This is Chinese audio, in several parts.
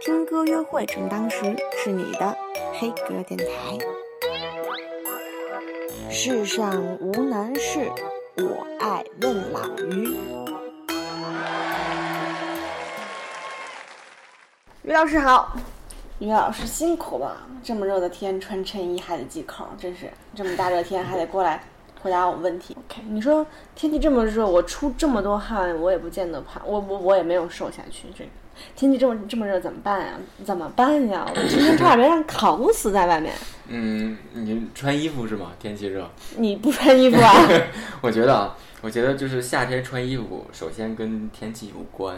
听歌约会正当时，是你的黑歌电台。世上无难事，我爱问老于。于老师好，于老师辛苦了，这么热的天穿衬衣还得系扣，真是这么大热天还得过来回答我问题。OK，你说天气这么热，我出这么多汗，我也不见得胖，我我我也没有瘦下去。这天气这么这么热怎么办呀？怎么办呀？我今天差点没让烤死在外面。嗯，你穿衣服是吗？天气热，你不穿衣服啊？我觉得啊，我觉得就是夏天穿衣服，首先跟天气有关，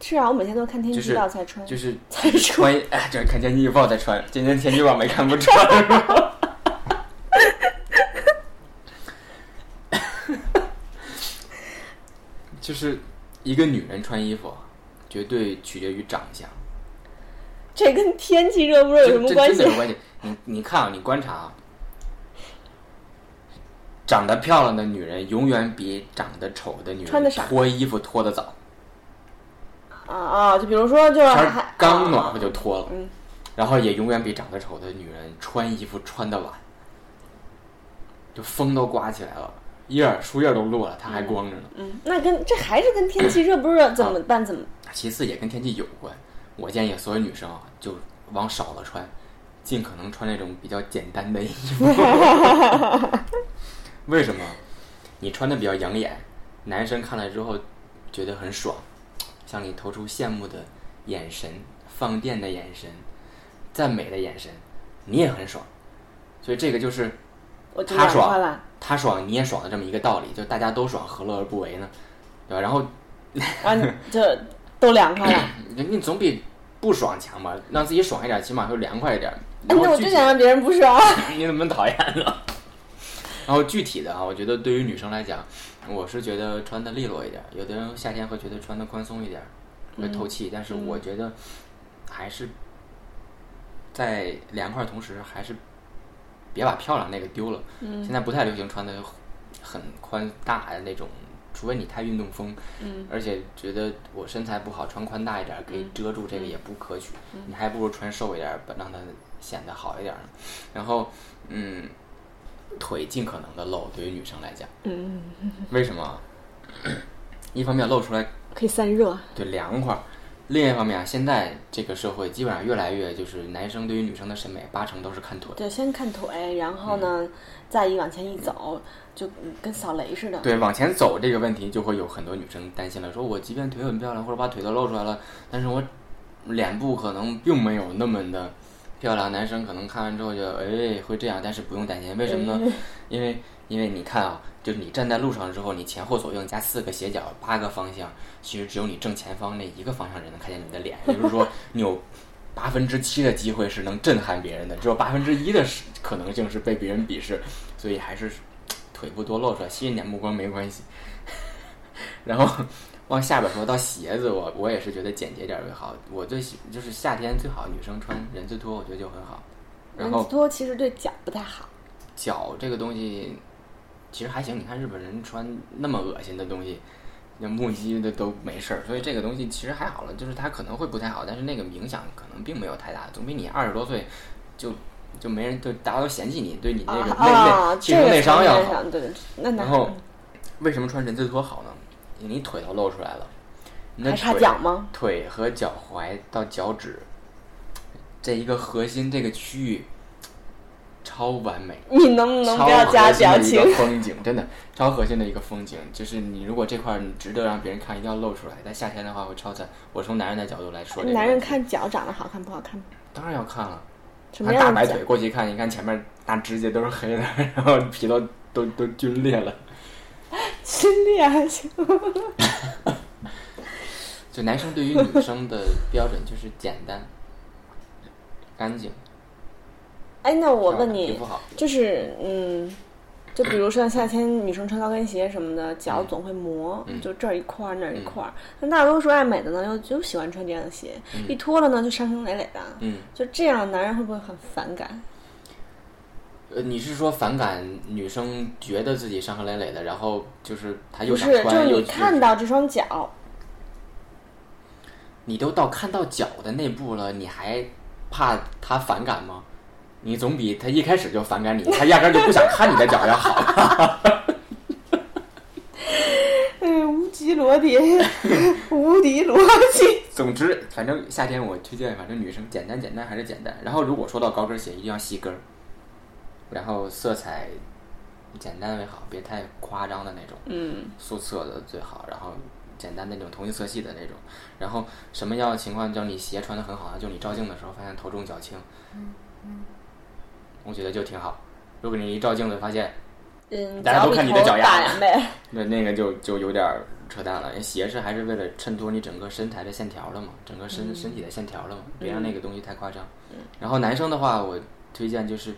是啊，我每天都看天气预报才穿。就是才穿穿，哎，这看天气预报再穿，今天天气预报没看不穿。就是一个女人穿衣服，绝对取决于长相。这跟天气热不热有什么关系真的？有关系。你你看啊，你观察啊，长得漂亮的女人永远比长得丑的女人脱衣服脱得早，啊啊！就比如说，就是刚暖啊和就脱了，嗯然后也永远比长得丑的女人穿衣服穿的晚，就风都刮起来了，叶儿树叶都落了，它还光着呢。嗯，那跟这还是跟天气热不热怎么办？怎么？其次也跟天气有关。我建议所有女生啊，就往少了穿，尽可能穿那种比较简单的衣服。为什么？你穿的比较养眼，男生看了之后觉得很爽，向你投出羡慕的眼神、放电的眼神、赞美的眼神，你也很爽。所以这个就是他爽了，他爽你也爽的这么一个道理，就大家都爽，何乐而不为呢？对吧？然后 啊，你就都凉快了。你你总比不爽强吧？让自己爽一点，起码会凉快一点。哎那我就想让别人不爽。你怎么讨厌呢？然后具体的啊，我觉得对于女生来讲，我是觉得穿的利落一点。有的人夏天会觉得穿的宽松一点，会透气，但是我觉得还是在凉快的同时，还是别把漂亮那个丢了。现在不太流行穿的很宽大的那种，除非你太运动风。嗯，而且觉得我身材不好，穿宽大一点儿可以遮住这个也不可取。你还不如穿瘦一点让它显得好一点儿呢。然后，嗯，腿尽可能的露，对于女生来讲，嗯，为什么？一方面露出来可以散热。对凉快儿，另一方面啊，现在这个社会基本上越来越就是男生对于女生的审美八成都是看腿。对，先看腿，然后呢，再一往前一走，就嗯跟扫雷似的。对，往前走这个问题，就会有很多女生担心了，说我即便腿很漂亮，或者把腿都露出来了，但是我脸部可能并没有那么的漂亮。男生可能看完之后就哎会这样，但是不用担心，为什么呢？因为因为你看啊，就是你站在路上之后，你前后左右加四个斜角，八个方向，其实只有你正前方那一个方向人能看见你的脸，也就是说你有。八分之七的机会是能震撼别人的，只有八分之一的是可能性是被别人鄙视，所以还是腿部多露出来，吸引点目光没关系。然后往下边说到鞋子，我我也是觉得简洁点儿为好。我最喜就是夏天最好女生穿人字拖，我觉得就很好。然后人字拖其实对脚不太好。脚这个东西其实还行，你看日本人穿那么恶心的东西，那木屐的都没事儿，所以这个东西其实还好了。就是它可能会不太好，但是那个影响可能并没有太大，总比你二十多岁就就没人就大家都嫌弃你，对你那个内啊，内气出内伤要好。对，那然后为什么穿人字拖好呢？因为你腿都露出来了，你的还差脚吗？腿和脚踝到脚趾这一个核心这个区域超完美，你能不能不要加表情？风景，真的超核心的一个风景。就是你如果这块儿你值得让别人看，一定要露出来。在夏天的话会超赞。我从男人的角度来说男人看脚长得好看不好看？当然要看了。什么他大样的脚白腿？过去看，你看前面大指甲都是黑的，然后皮都都都皲裂了。皲裂还行！就男生对于女生的标准就是简单、干净。哎，那我问你就是嗯，就比如说夏天女生穿高跟鞋什么的，脚嗯总会磨，嗯就这儿一块儿那儿一块儿。那大多数爱美的呢，又就喜欢穿这样的鞋，一脱了呢就伤痕累累的。嗯，就这样，男人会不会很反感？呃，你是说反感女生觉得自己伤痕累累的，然后就是她又不是，就是你看到这双脚，你都到看到脚的那步了，你还怕他反感吗？你总比他一开始就反感你，他压根儿就不想看你的脚要好。嗯，无极裸体，无敌逻辑。总之，反正夏天我推荐，反正女生简单简单还是简单。然后如果说到高跟鞋，一定要细跟儿，然后色彩简单为好，别太夸张的那种。嗯，素色的最好，然后简单那种同一色系的那种。然后什么样的情况叫你鞋穿的很好呢？就你照镜的时候发现头重脚轻，我觉得就挺好。如果你一照镜子发现，嗯，大家都看你的脚丫。那那个就就有点儿扯淡了。鞋是还是为了衬托你整个身材的线条了嘛，整个身、身体的线条了嘛，别让那个东西太夸张。然后男生的话，我推荐就是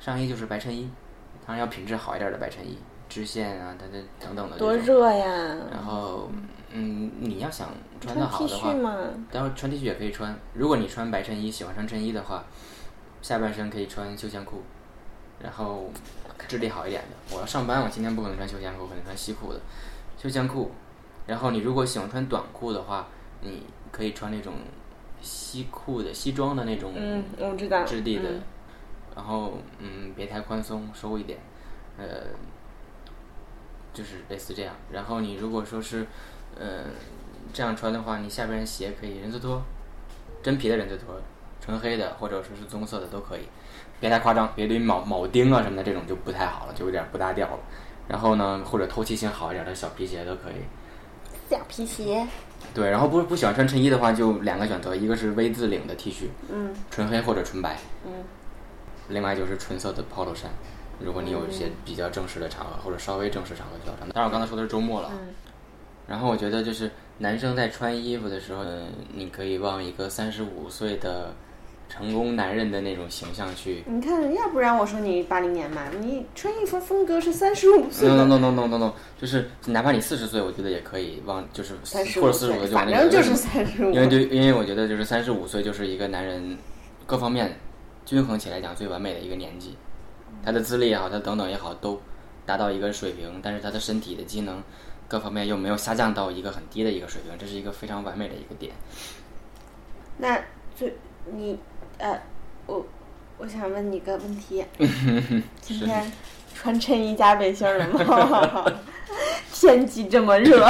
上衣就是白衬衣，当然要品质好一点的白衬衣，织线啊，它的等等的多。热呀！然后，嗯，你要想穿穿的好的话恤，嘛，待会儿穿 T 恤也可以穿。如果你穿白衬衣，喜欢穿衬衣的话，下半身可以穿休闲裤，然后质地好一点的。我要上班，我今天不可能穿休闲裤，可能穿西裤的休闲裤。然后你如果喜欢穿短裤的话，你可以穿那种西裤的西装的那种嗯，我知道。质地的，嗯然后嗯，别太宽松，收一点，呃，就是类似这样。然后你如果说是，呃，这样穿的话，你下边鞋可以人字拖，真皮的人字拖，纯黑的或者说是棕色的都可以，别太夸张，别堆铆铆钉啊什么的这种就不太好了，就有点不搭调了。然后呢，或者透气性好一点的小皮鞋都可以。小皮鞋。对，然后不不喜欢穿衬衣的话，就两个选择，一个是 V 字领的 T 恤，嗯纯黑或者纯白，嗯另外就是纯色的 polo 衫，如果你有一些比较正式的场合或者稍微正式场合需要穿。当然我刚才说的是周末了。嗯然后我觉得就是男生在穿衣服的时候，嗯，你可以往一个三十五岁的成功男人的那种形象去。你看，要不然我说你八零年嘛，你穿衣服风格是三十五岁 no no no no no no 就是哪怕你四十岁，我觉得也可以往就是或者四十五岁，就往那个反正就是三十五。因为对，因为我觉得就是三十五岁就是一个男人各方面均衡起来讲最完美的一个年纪，他的资历也好，他等等也好，都达到一个水平，但是他的身体的机能各方面又没有下降到一个很低的一个水平，这是一个非常完美的一个点。那最你呃，我我想问你个问题，今天穿衬衣加背心儿了吗？天气这么热，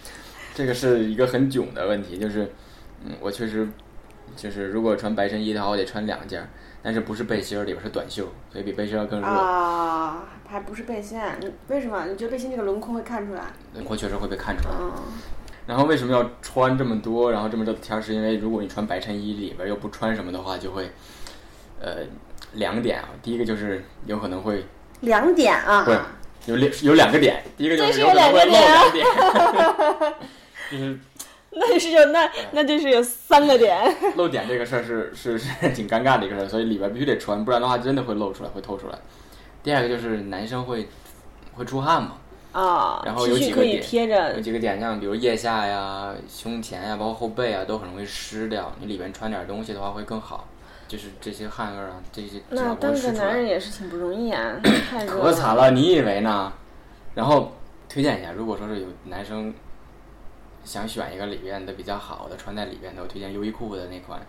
这个是一个很囧的问题，就是，嗯，我确实就是如果穿白衬衣的话，我得穿两件儿，但是不是背心儿，里边是短袖，所以比背心儿要更热。啊，还不是背心？你为什么？你觉得背心这个轮廓会看出来？轮廓确实会被看出来。嗯，然后为什么要穿这么多？然后这么热的天儿，是因为如果你穿白衬衣里边又不穿什么的话，就会，呃，两点啊。第一个就是有可能会两点啊不，是有两有两个点，第一个就是是有可能会漏有两个点就是 那是有那那就是有三个点。漏点这个事儿是是是挺尴尬的一个事儿，所以里边必须得穿，不然的话真的会漏出来，会透出来。第二个就是男生会会出汗嘛，啊然后有几个点有贴着，几个点，像比如腋下呀、胸前呀，包括后背啊，都很容易湿掉。你里边穿点东西的话会更好，就是这些汗味儿啊，这些至那当个男。人也是挺不容易啊，太热可惨了，你以为呢？然后推荐一下，如果说是有男生想选一个里边的比较好的穿在里边的，我推荐优衣库的那款，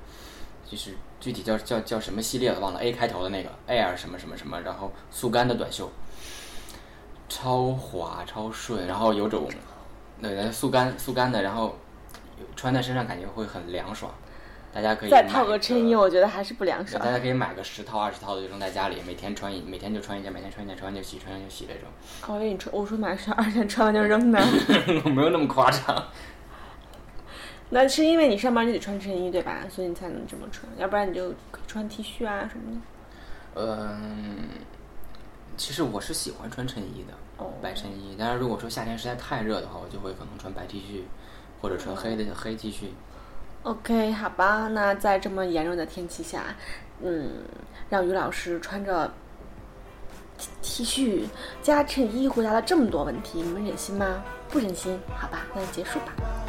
就是具体叫叫叫什么系列我忘了，A 开头的那个 Air 什么什么什么，然后速干的短袖，超滑超顺，然后有种对速干速干的，然后穿在身上感觉会很凉爽。大家可以再套个衬衣，我觉得还是不凉爽大。家可以买个十套二十套的，就扔在家里，每天穿一，每天就穿一件，每天穿一件，穿完就洗，穿完就洗这种。我以为你穿，我说买十二件穿完就扔呢。我没有那么夸张。那是因为你上班就得穿衬衣对吧？所以你才能这么穿，要不然你就可以穿 T 恤啊什么的。嗯，其实我是喜欢穿衬衣的，哦白衬衣。但是如果说夏天实在太热的话，我就会可能穿白 T 恤，或者穿黑的黑 T 恤。OK，好吧，那在这么炎热的天气下，嗯，让于老师穿着 T T 恤加衬衣回答了这么多问题，你们忍心吗？不忍心，好吧，那就结束吧。